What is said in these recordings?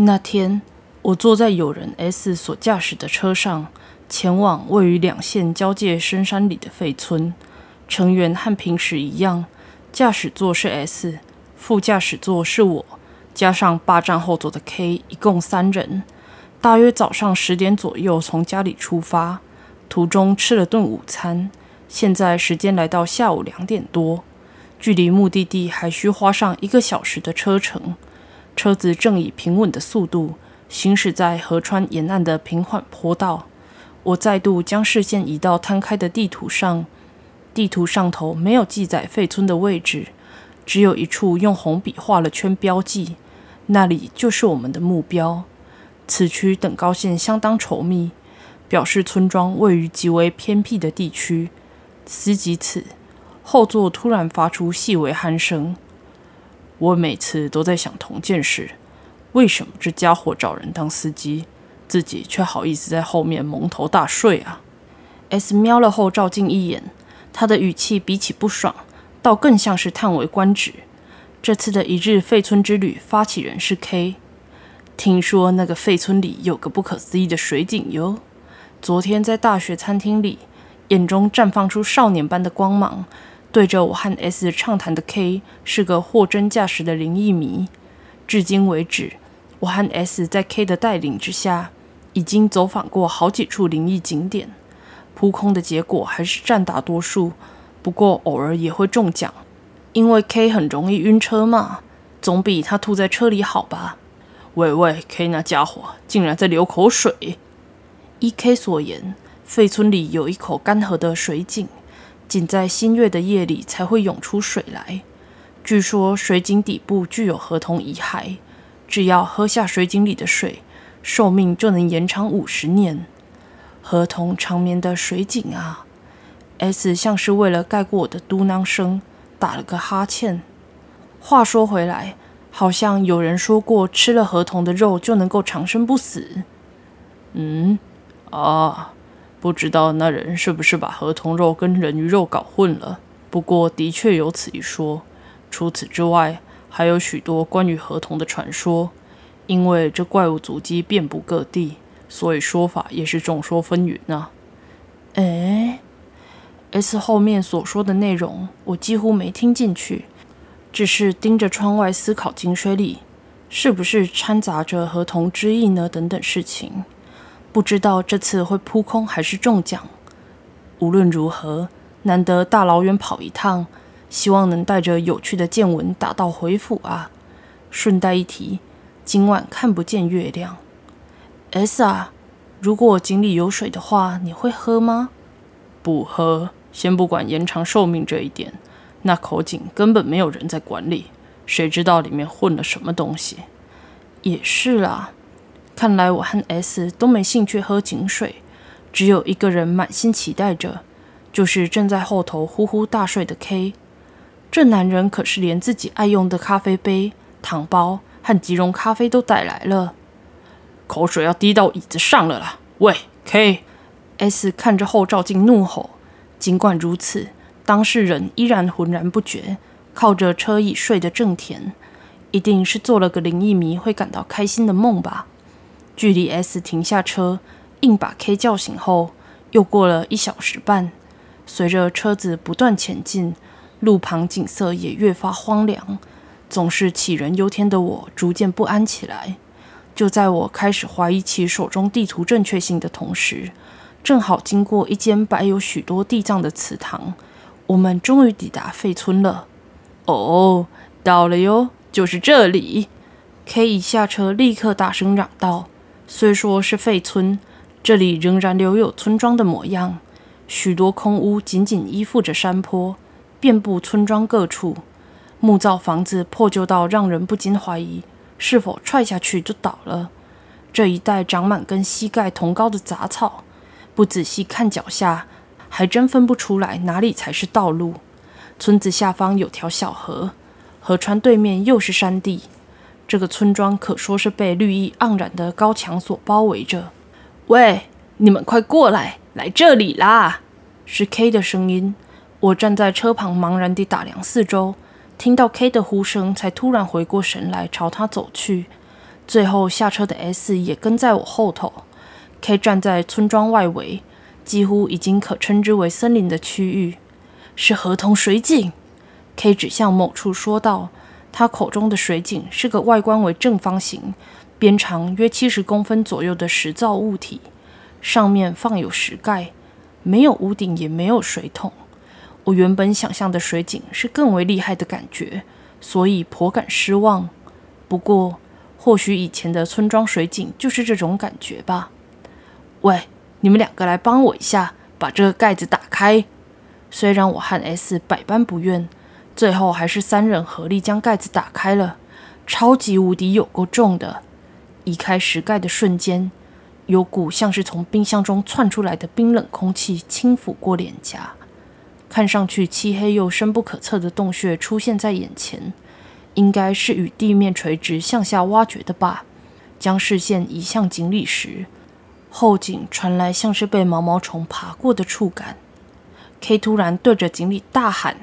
那天，我坐在友人 S 所驾驶的车上，前往位于两县交界深山里的废村。成员和平时一样，驾驶座是 S，副驾驶座是我，加上霸占后座的 K，一共三人。大约早上十点左右从家里出发，途中吃了顿午餐。现在时间来到下午两点多，距离目的地还需花上一个小时的车程。车子正以平稳的速度行驶在河川沿岸的平缓坡道。我再度将视线移到摊开的地图上，地图上头没有记载废村的位置，只有一处用红笔画了圈标记，那里就是我们的目标。此区等高线相当稠密，表示村庄位于极为偏僻的地区。思及此，后座突然发出细微鼾声。我每次都在想同件事：为什么这家伙找人当司机，自己却好意思在后面蒙头大睡啊？S 瞄了后照镜一眼，他的语气比起不爽，倒更像是叹为观止。这次的一日废村之旅发起人是 K。听说那个废村里有个不可思议的水井哟。昨天在大学餐厅里，眼中绽放出少年般的光芒。对着我和 S 畅谈的 K 是个货真价实的灵异迷。至今为止，我和 S 在 K 的带领之下，已经走访过好几处灵异景点。扑空的结果还是占大多数，不过偶尔也会中奖，因为 K 很容易晕车嘛，总比他吐在车里好吧？喂喂，K 那家伙竟然在流口水！依 K 所言，废村里有一口干涸的水井。仅在新月的夜里才会涌出水来。据说水井底部具有河童遗骸，只要喝下水井里的水，寿命就能延长五十年。河童长眠的水井啊！S 像是为了盖过我的嘟囔声，打了个哈欠。话说回来，好像有人说过，吃了河童的肉就能够长生不死。嗯，啊。不知道那人是不是把河童肉跟人鱼肉搞混了？不过的确有此一说。除此之外，还有许多关于河童的传说。因为这怪物足迹遍布各地，所以说法也是众说纷纭啊。哎，S 后面所说的内容我几乎没听进去，只是盯着窗外思考井水里是不是掺杂着河童之意呢？等等事情。不知道这次会扑空还是中奖。无论如何，难得大老远跑一趟，希望能带着有趣的见闻打道回府啊！顺带一提，今晚看不见月亮。S 啊，如果井里有水的话，你会喝吗？不喝。先不管延长寿命这一点，那口井根本没有人在管理，谁知道里面混了什么东西？也是啦。看来我和 S 都没兴趣喝井水，只有一个人满心期待着，就是正在后头呼呼大睡的 K。这男人可是连自己爱用的咖啡杯、糖包和即溶咖啡都带来了，口水要滴到椅子上了啦！喂，K！S 看着后照镜怒吼。尽管如此，当事人依然浑然不觉，靠着车椅睡得正甜，一定是做了个灵异迷会感到开心的梦吧。距离 S 停下车，硬把 K 叫醒后，又过了一小时半。随着车子不断前进，路旁景色也越发荒凉。总是杞人忧天的我，逐渐不安起来。就在我开始怀疑起手中地图正确性的同时，正好经过一间摆有许多地藏的祠堂，我们终于抵达废村了。哦，到了哟，就是这里！K 一下车，立刻大声嚷道。虽说是废村，这里仍然留有村庄的模样。许多空屋紧紧依附着山坡，遍布村庄各处。木造房子破旧到让人不禁怀疑，是否踹下去就倒了。这一带长满跟膝盖同高的杂草，不仔细看脚下，还真分不出来哪里才是道路。村子下方有条小河，河川对面又是山地。这个村庄可说是被绿意盎然的高墙所包围着。喂，你们快过来，来这里啦！是 K 的声音。我站在车旁，茫然地打量四周，听到 K 的呼声，才突然回过神来，朝他走去。最后下车的 S 也跟在我后头。K 站在村庄外围，几乎已经可称之为森林的区域，是河童水井。K 指向某处说道：“他口中的水井是个外观为正方形、边长约七十公分左右的石造物体，上面放有石盖，没有屋顶，也没有水桶。我原本想象的水井是更为厉害的感觉，所以颇感失望。不过，或许以前的村庄水井就是这种感觉吧。”喂，你们两个来帮我一下，把这个盖子打开。虽然我和 S 百般不愿，最后还是三人合力将盖子打开了。超级无敌有够重的！移开石盖的瞬间，有股像是从冰箱中窜出来的冰冷空气轻抚过脸颊。看上去漆黑又深不可测的洞穴出现在眼前，应该是与地面垂直向下挖掘的吧？将视线移向井里时。后颈传来像是被毛毛虫爬过的触感，K 突然对着井里大喊，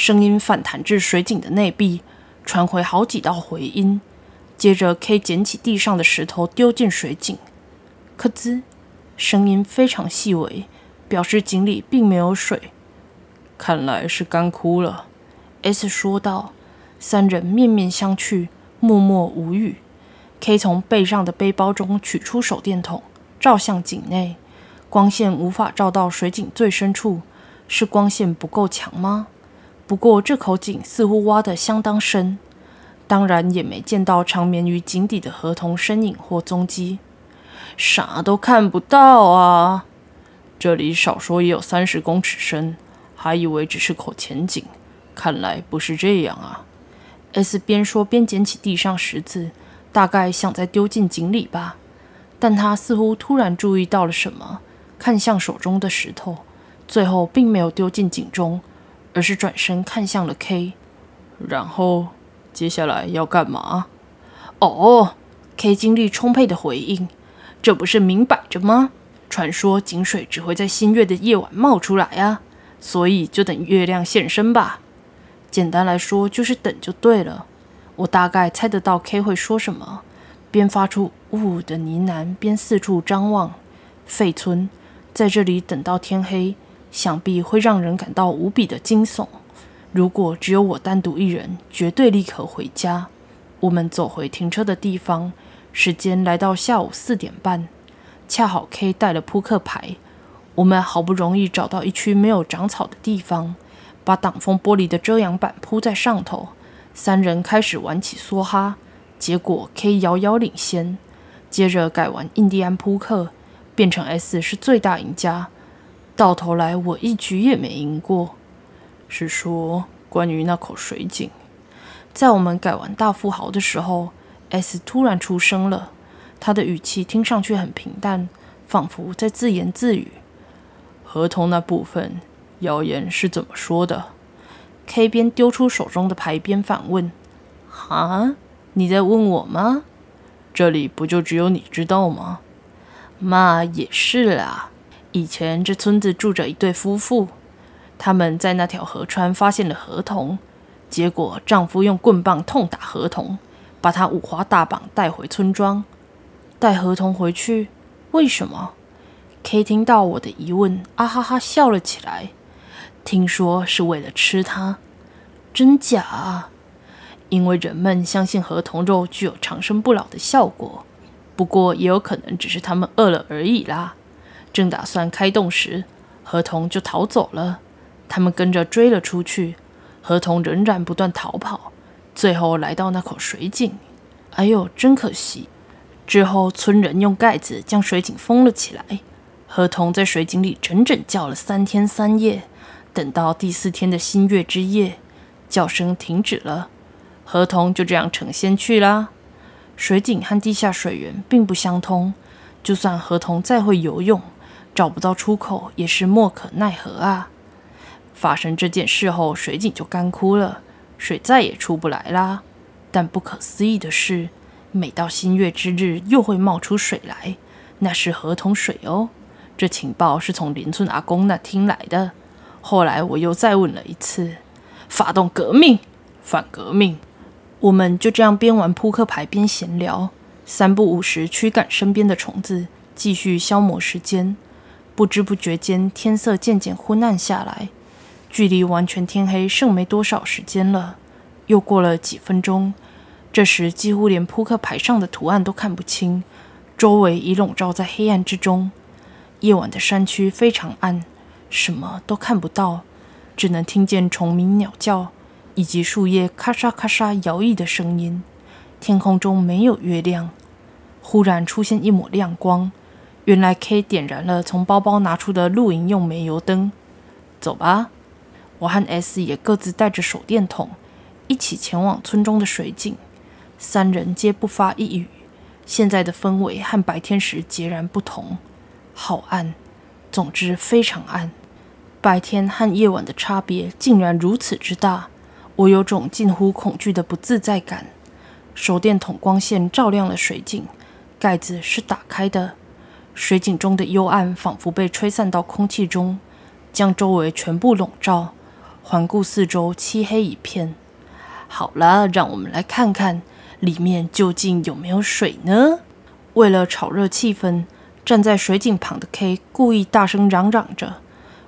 声音反弹至水井的内壁，传回好几道回音。接着，K 捡起地上的石头丢进水井，咯吱，声音非常细微，表示井里并没有水。看来是干枯了，S 说道。三人面面相觑，默默无语。K 从背上的背包中取出手电筒。照向井内，光线无法照到水井最深处，是光线不够强吗？不过这口井似乎挖得相当深，当然也没见到长眠于井底的河童身影或踪迹，啥都看不到啊！这里少说也有三十公尺深，还以为只是口浅井，看来不是这样啊！S 边说边捡起地上石子，大概想再丢进井里吧。但他似乎突然注意到了什么，看向手中的石头，最后并没有丢进井中，而是转身看向了 K。然后接下来要干嘛？哦，K 精力充沛的回应：“这不是明摆着吗？传说井水只会在新月的夜晚冒出来啊，所以就等月亮现身吧。简单来说，就是等就对了。我大概猜得到 K 会说什么。”边发出“呜”的呢喃，边四处张望。废村在这里等到天黑，想必会让人感到无比的惊悚。如果只有我单独一人，绝对立刻回家。我们走回停车的地方，时间来到下午四点半，恰好 K 带了扑克牌。我们好不容易找到一区没有长草的地方，把挡风玻璃的遮阳板铺在上头，三人开始玩起梭哈。结果 K 遥遥领先，接着改玩印第安扑克，变成 S 是最大赢家。到头来我一局也没赢过。是说关于那口水井，在我们改完大富豪的时候，S 突然出声了。他的语气听上去很平淡，仿佛在自言自语。合同那部分谣言是怎么说的？K 边丢出手中的牌边反问：“哈？”你在问我吗？这里不就只有你知道吗？嘛也是啦。以前这村子住着一对夫妇，他们在那条河川发现了河童，结果丈夫用棍棒痛打河童，把他五花大绑带回村庄，带河童回去。为什么？K 听到我的疑问，啊哈哈笑了起来。听说是为了吃它，真假？因为人们相信河童肉具有长生不老的效果，不过也有可能只是他们饿了而已啦。正打算开动时，河童就逃走了。他们跟着追了出去，河童仍然不断逃跑，最后来到那口水井。哎呦，真可惜！之后村人用盖子将水井封了起来。河童在水井里整整叫了三天三夜，等到第四天的新月之夜，叫声停止了。河童就这样成仙去啦。水井和地下水源并不相通，就算河童再会游泳，找不到出口也是莫可奈何啊。发生这件事后，水井就干枯了，水再也出不来啦。但不可思议的是，每到新月之日又会冒出水来，那是河童水哦。这情报是从邻村阿公那听来的。后来我又再问了一次，发动革命，反革命。我们就这样边玩扑克牌边闲聊，三不五时驱赶身边的虫子，继续消磨时间。不知不觉间，天色渐渐昏暗下来，距离完全天黑剩没多少时间了。又过了几分钟，这时几乎连扑克牌上的图案都看不清，周围已笼罩在黑暗之中。夜晚的山区非常暗，什么都看不到，只能听见虫鸣鸟叫以及树叶咔嚓咔嚓摇曳的声音。天空中没有月亮，忽然出现一抹亮光，原来 K 点燃了从包包拿出的露营用煤油灯。走吧，我和 S 也各自带着手电筒。一起前往村中的水井，三人皆不发一语。现在的氛围和白天时截然不同，好暗，总之非常暗。白天和夜晚的差别竟然如此之大，我有种近乎恐惧的不自在感。手电筒光线照亮了水井，盖子是打开的，水井中的幽暗仿佛被吹散到空气中，将周围全部笼罩。环顾四周，漆黑一片。好了，让我们来看看里面究竟有没有水呢？为了炒热气氛，站在水井旁的 K 故意大声嚷嚷着。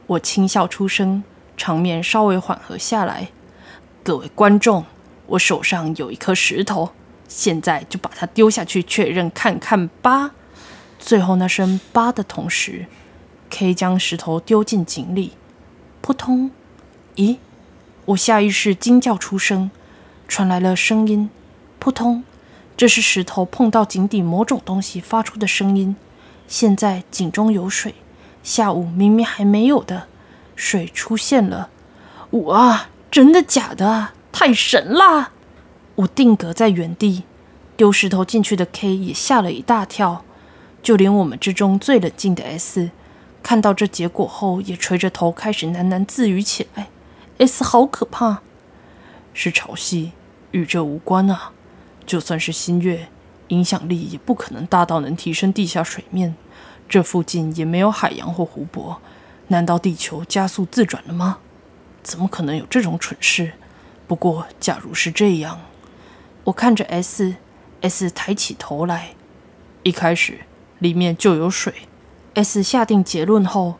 我轻笑出声，场面稍微缓和下来。各位观众，我手上有一颗石头，现在就把它丢下去确认看看吧。最后那声“吧”的同时，K 将石头丢进井里，扑通！咦，我下意识惊叫出声。传来了声音，扑通！这是石头碰到井底某种东西发出的声音。现在井中有水，下午明明还没有的，水出现了！哇，真的假的？太神啦！我定格在原地，丢石头进去的 K 也吓了一大跳，就连我们之中最冷静的 S，看到这结果后也垂着头开始喃喃自语起来：“S 好可怕，是潮汐。”与这无关啊！就算是新月，影响力也不可能大到能提升地下水面。这附近也没有海洋或湖泊，难道地球加速自转了吗？怎么可能有这种蠢事？不过，假如是这样，我看着 S，S 抬起头来，一开始里面就有水。S 下定结论后，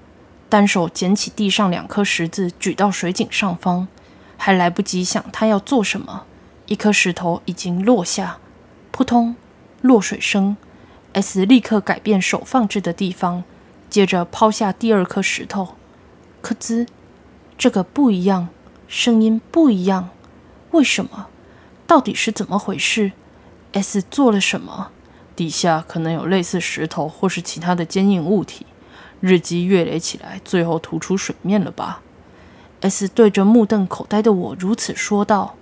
单手捡起地上两颗石子，举到水井上方，还来不及想他要做什么。一颗石头已经落下，扑通，落水声。S 立刻改变手放置的地方，接着抛下第二颗石头，咯吱，这个不一样，声音不一样，为什么？到底是怎么回事？S 做了什么？底下可能有类似石头或是其他的坚硬物体，日积月累起来，最后突出水面了吧？S 对着目瞪口呆的我如此说道。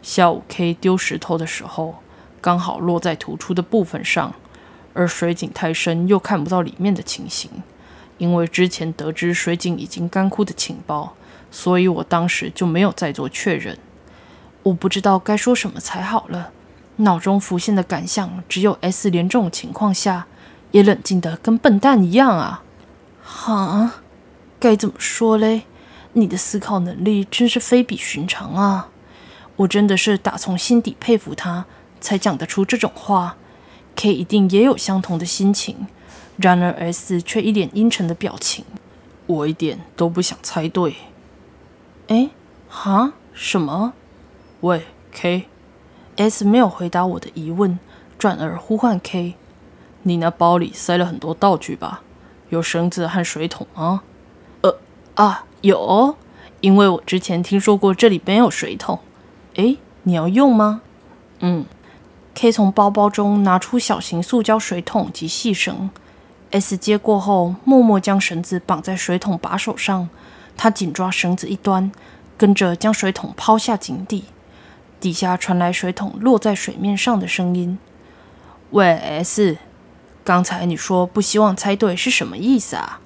下午 K 丢石头的时候，刚好落在突出的部分上，而水井太深，又看不到里面的情形。因为之前得知水井已经干枯的情报，所以我当时就没有再做确认。我不知道该说什么才好了，脑中浮现的感想只有 S 连这种情况下也冷静的跟笨蛋一样啊！哈，该怎么说嘞？你的思考能力真是非比寻常啊！我真的是打从心底佩服他，才讲得出这种话。K 一定也有相同的心情，然而 S 却一脸阴沉的表情。我一点都不想猜对。哎，哈？什么？喂 S 没有回答我的疑问，转而呼唤 K：“ 你那包里塞了很多道具吧？有绳子和水桶吗？”呃，啊，有，因为我之前听说过这里没有水桶。哎，你要用吗？嗯，K 从包包中拿出小型塑胶水桶及细绳。S 接过后，默默将绳子绑在水桶把手上。他紧抓绳子一端，跟着将水桶抛下井底。底下传来水桶落在水面上的声音。喂，S，刚才你说不希望猜对是什么意思啊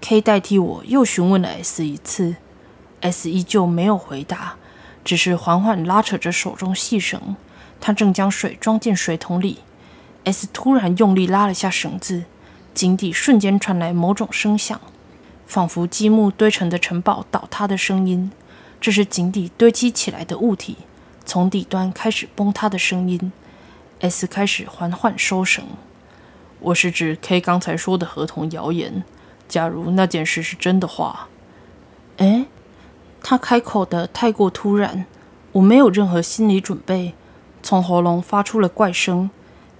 ？K 代替我又询问了 S 一次，S 依旧没有回答。只是缓缓拉扯着手中细绳，他正将水装进水桶里。S 突然用力拉了下绳子，井底瞬间传来某种声响，仿佛积木堆成的城堡倒塌的声音。这是井底堆积起来的物体从底端开始崩塌的声音。S 开始缓缓收绳。我是指 K 刚才说的合同谣言。假如那件事是真的话，诶，他开口的太过突然，我没有任何心理准备，从喉咙发出了怪声。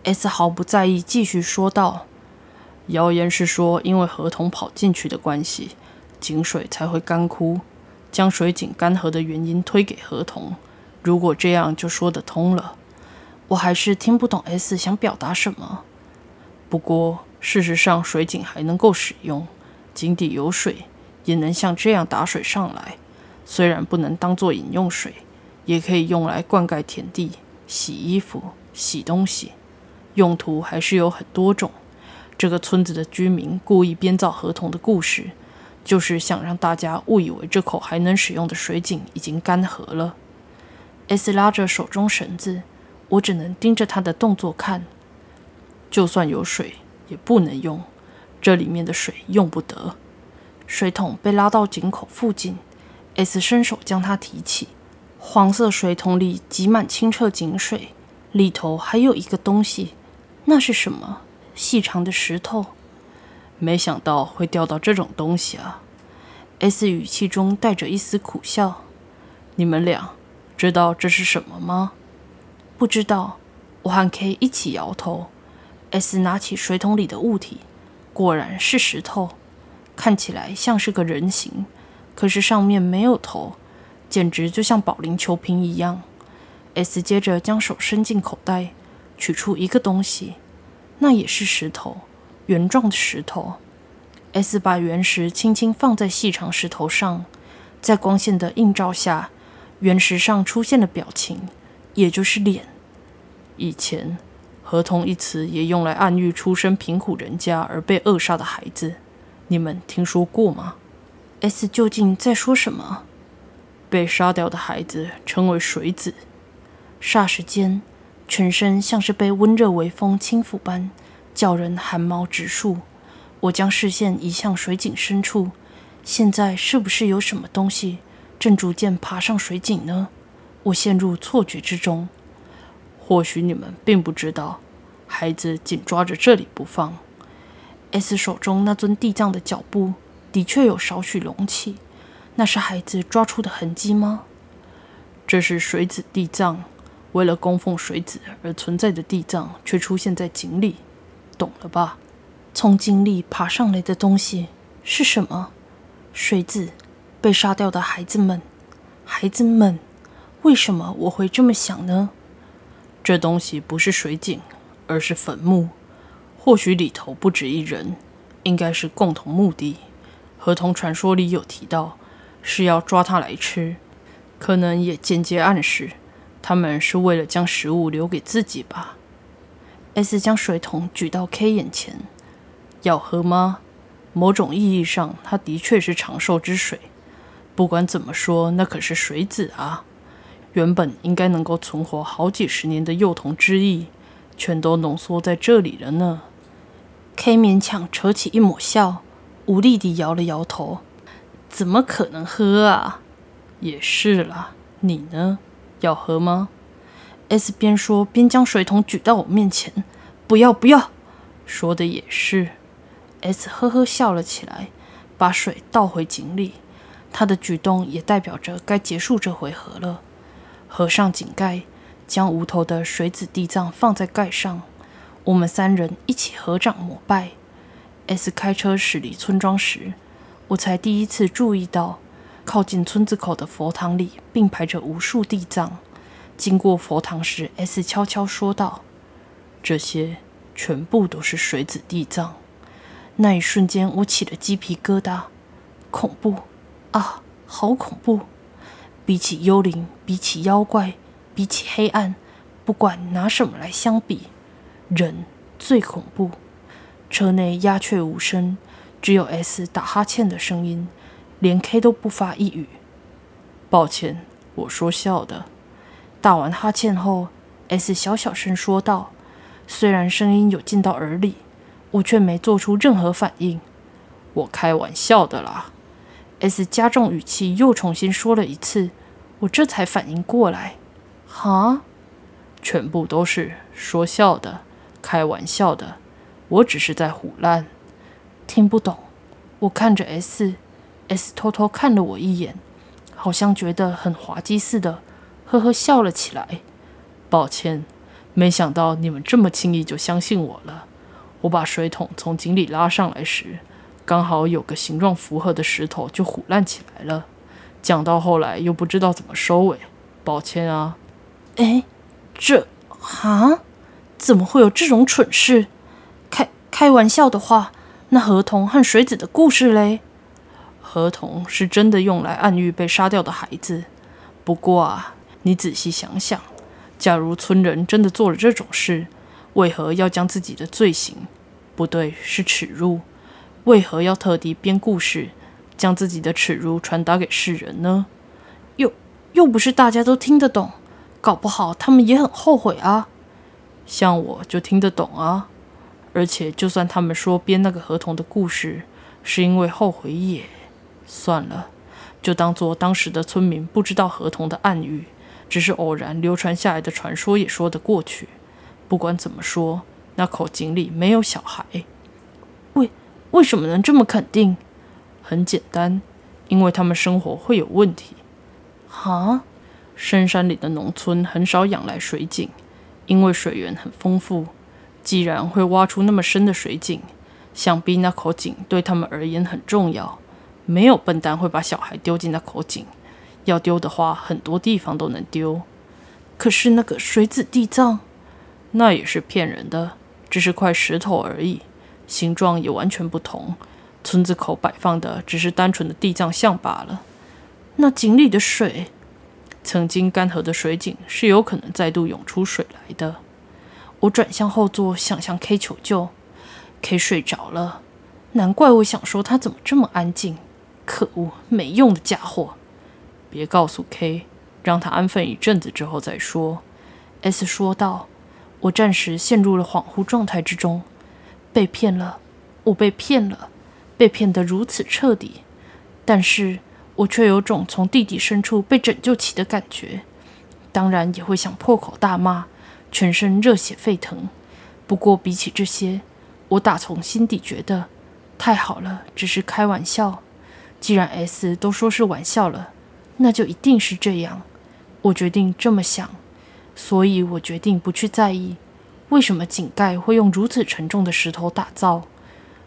S 毫不在意，继续说道：“谣言是说，因为合同跑进去的关系，井水才会干枯，将水井干涸的原因推给合同。如果这样，就说得通了。我还是听不懂 S 想表达什么。不过，事实上，水井还能够使用，井底有水，也能像这样打水上来。虽然不能当做饮用水，也可以用来灌溉田地、洗衣服、洗东西。”用途还是有很多种。这个村子的居民故意编造合同的故事，就是想让大家误以为这口还能使用的水井已经干涸了。S 拉着手中绳子，我只能盯着他的动作看。就算有水，也不能用。这里面的水用不得。水桶被拉到井口附近，S 伸手将它提起。黄色水桶里挤满清澈井水，里头还有一个东西。那是什么？细长的石头。没想到会掉到这种东西啊！S 语气中带着一丝苦笑。你们俩知道这是什么吗？不知道。我和 K 一起摇头。S 拿起水桶里的物体，果然是石头，看起来像是个人形，可是上面没有头，简直就像保龄球瓶一样。S 接着将手伸进口袋。取出一个东西，那也是石头，圆状的石头。S 把原石轻轻放在细长石头上，在光线的映照下，原石上出现的表情，也就是脸。以前“合同”一词也用来暗喻出身贫苦人家而被扼杀的孩子，你们听说过吗？S 究竟在说什么？被杀掉的孩子称为水子。霎时间。全身像是被温热微风轻抚般，叫人寒毛直竖。我将视线移向水井深处，现在是不是有什么东西正逐渐爬上水井呢？我陷入错觉之中。或许你们并不知道，孩子紧抓着这里不放。S 手中那尊地藏的脚步的确有少许隆起，那是孩子抓出的痕迹吗？这是水子地藏。为了供奉水子而存在的地藏，却出现在井里，懂了吧？从井里爬上来的东西是什么？水子，被杀掉的孩子们，孩子们，为什么我会这么想呢？这东西不是水井，而是坟墓。或许里头不止一人，应该是共同目的。合同传说里有提到，是要抓他来吃，可能也间接暗示。他们是为了将食物留给自己吧？S 将水桶举到 K 眼前，要喝吗？某种意义上，它的确是长寿之水。不管怎么说，那可是水子啊！原本应该能够存活好几十年的幼童之意，全都浓缩在这里了呢。K 勉强扯起一抹笑，无力地摇了摇头：“怎么可能喝啊？也是啦，你呢？”要喝吗？S 边说边将水桶举到我面前。不要不要！说的也是。S 呵呵笑了起来，把水倒回井里。他的举动也代表着该结束这回合了。合上井盖，将无头的水子地藏放在盖上。我们三人一起合掌膜拜。S 开车驶离村庄时，我才第一次注意到。靠近村子口的佛堂里并排着无数地藏。经过佛堂时，S 悄悄说道：“这些全部都是水子地藏。”那一瞬间，我起了鸡皮疙瘩。恐怖啊，好恐怖！比起幽灵，比起妖怪，比起黑暗，不管拿什么来相比，人最恐怖。车内鸦雀无声，只有 S 打哈欠的声音。连 K 都不发一语。抱歉，我说笑的。打完哈欠后，S 小小声说道，虽然声音有进到耳里，我却没做出任何反应。我开玩笑的啦。S 加重语气，又重新说了一次，我这才反应过来。哈，全部都是说笑的，开玩笑的，我只是在胡乱。听不懂。我看着 S，S 偷偷看了我一眼，好像觉得很滑稽似的，呵呵笑了起来。抱歉，没想到你们这么轻易就相信我了。我把水桶从井里拉上来时，刚好有个形状符合的石头就虎烂起来了。讲到后来又不知道怎么收尾，抱歉啊。哎，这啊，怎么会有这种蠢事？开开玩笑的话。那河童和水子的故事嘞？河童是真的用来暗喻被杀掉的孩子。不过啊，你仔细想想，假如村人真的做了这种事，为何要将自己的罪行（不对，是耻辱）为何要特地编故事，将自己的耻辱传达给世人呢？又又不是大家都听得懂，搞不好他们也很后悔啊。像我就听得懂啊。而且，就算他们说编那个合同的故事是因为后悔，也算了，就当做当时的村民不知道合同的暗语，只是偶然流传下来的传说，也说得过去。不管怎么说，那口井里没有小孩。为为什么能这么肯定？很简单，因为他们生活会有问题。哈，深山里的农村很少养来水井，因为水源很丰富。既然会挖出那么深的水井，想必那口井对他们而言很重要。没有笨蛋会把小孩丢进那口井，要丢的话，很多地方都能丢。可是那个水子地藏，那也是骗人的，只是块石头而已，形状也完全不同。村子口摆放的只是单纯的地藏像罢了。那井里的水，曾经干涸的水井是有可能再度涌出水来的。我转向后座，想向 K 求救。K 睡着了，难怪我想说他怎么这么安静。可恶，没用的家伙！别告诉 K，让他安分一阵子之后再说。S 说道。我暂时陷入了恍惚状态之中。被骗了，我被骗了，被骗得如此彻底。但是我却有种从地底深处被拯救起的感觉。当然也会想破口大骂。全身热血沸腾，不过比起这些，我打从心底觉得太好了，只是开玩笑。既然 S 都说是玩笑了，那就一定是这样。我决定这么想，所以我决定不去在意为什么井盖会用如此沉重的石头打造。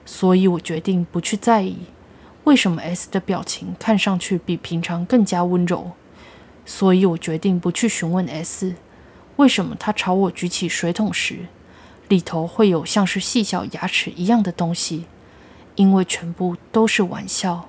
所以我决定不去在意为什么 S 的表情看上去比平常更加温柔。所以我决定不去询问 S。为什么他朝我举起水桶时，里头会有像是细小牙齿一样的东西？因为全部都是玩笑。